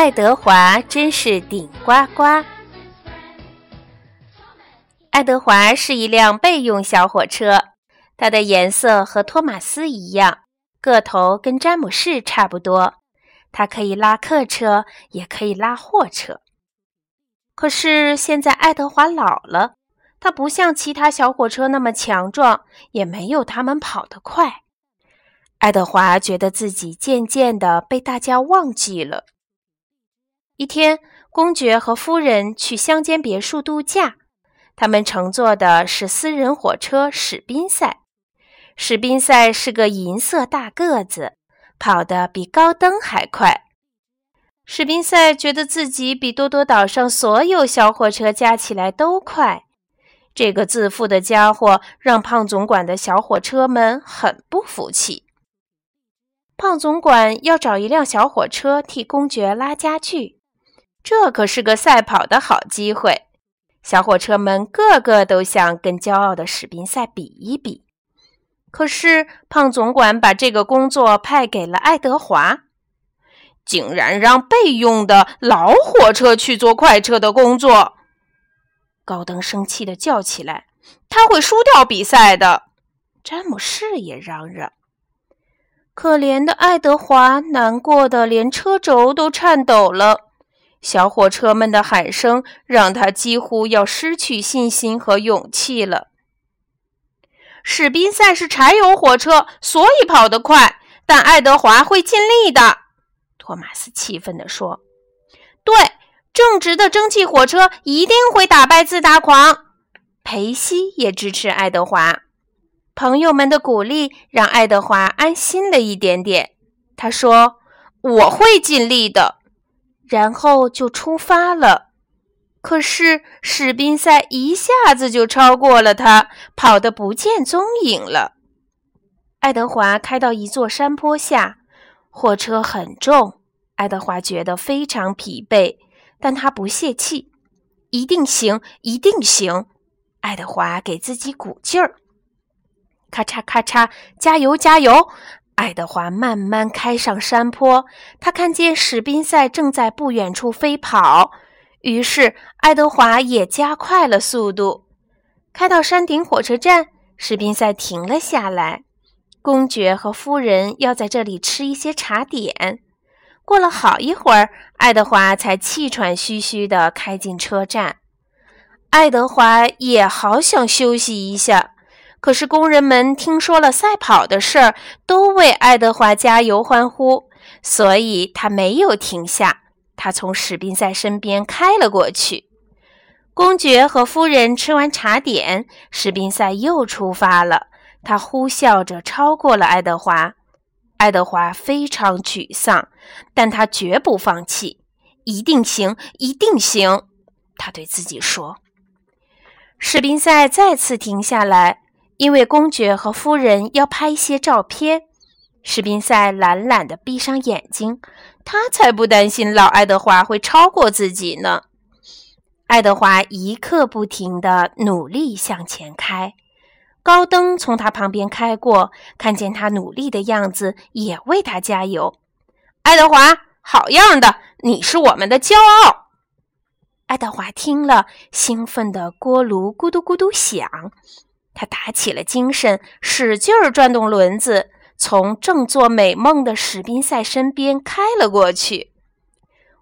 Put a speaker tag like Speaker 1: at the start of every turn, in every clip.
Speaker 1: 爱德华真是顶呱呱。爱德华是一辆备用小火车，它的颜色和托马斯一样，个头跟詹姆士差不多。它可以拉客车，也可以拉货车。可是现在爱德华老了，他不像其他小火车那么强壮，也没有他们跑得快。爱德华觉得自己渐渐地被大家忘记了。一天，公爵和夫人去乡间别墅度假，他们乘坐的是私人火车史宾赛。史宾赛是个银色大个子，跑得比高登还快。史宾赛觉得自己比多多岛上所有小火车加起来都快。这个自负的家伙让胖总管的小火车们很不服气。胖总管要找一辆小火车替公爵拉家具。这可是个赛跑的好机会，小火车们个个都想跟骄傲的史宾赛比一比。可是胖总管把这个工作派给了爱德华，竟然让备用的老火车去做快车的工作。高登生气地叫起来：“他会输掉比赛的！”詹姆士也嚷嚷：“可怜的爱德华，难过的连车轴都颤抖了。”小火车们的喊声让他几乎要失去信心和勇气了。史宾赛是柴油火车，所以跑得快，但爱德华会尽力的。托马斯气愤地说：“对，正直的蒸汽火车一定会打败自大狂。”裴西也支持爱德华。朋友们的鼓励让爱德华安心了一点点。他说：“我会尽力的。”然后就出发了，可是史宾赛一下子就超过了他，跑得不见踪影了。爱德华开到一座山坡下，货车很重，爱德华觉得非常疲惫，但他不泄气，一定行，一定行。爱德华给自己鼓劲儿，咔嚓咔嚓，加油加油！爱德华慢慢开上山坡，他看见史宾赛正在不远处飞跑，于是爱德华也加快了速度。开到山顶火车站，史宾赛停了下来。公爵和夫人要在这里吃一些茶点。过了好一会儿，爱德华才气喘吁吁地开进车站。爱德华也好想休息一下。可是工人们听说了赛跑的事儿，都为爱德华加油欢呼，所以他没有停下。他从史宾赛身边开了过去。公爵和夫人吃完茶点，史宾赛又出发了。他呼啸着超过了爱德华。爱德华非常沮丧，但他绝不放弃，一定行，一定行！他对自己说。史宾赛再次停下来。因为公爵和夫人要拍一些照片，史宾赛懒懒地闭上眼睛。他才不担心老爱德华会超过自己呢。爱德华一刻不停地努力向前开，高登从他旁边开过，看见他努力的样子，也为他加油。爱德华，好样的，你是我们的骄傲！爱德华听了，兴奋的锅炉咕嘟咕嘟响。他打起了精神，使劲儿转动轮子，从正做美梦的史宾赛身边开了过去。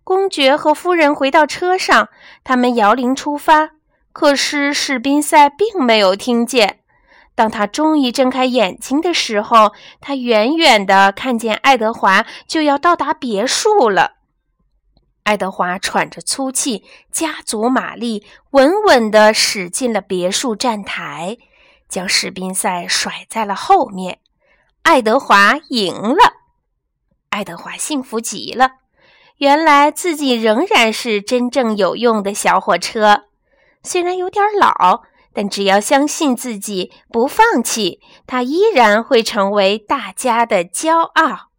Speaker 1: 公爵和夫人回到车上，他们摇铃出发。可是史宾赛并没有听见。当他终于睁开眼睛的时候，他远远地看见爱德华就要到达别墅了。爱德华喘着粗气，加足马力，稳稳地驶进了别墅站台。将史宾赛甩在了后面，爱德华赢了。爱德华幸福极了，原来自己仍然是真正有用的小火车。虽然有点老，但只要相信自己，不放弃，他依然会成为大家的骄傲。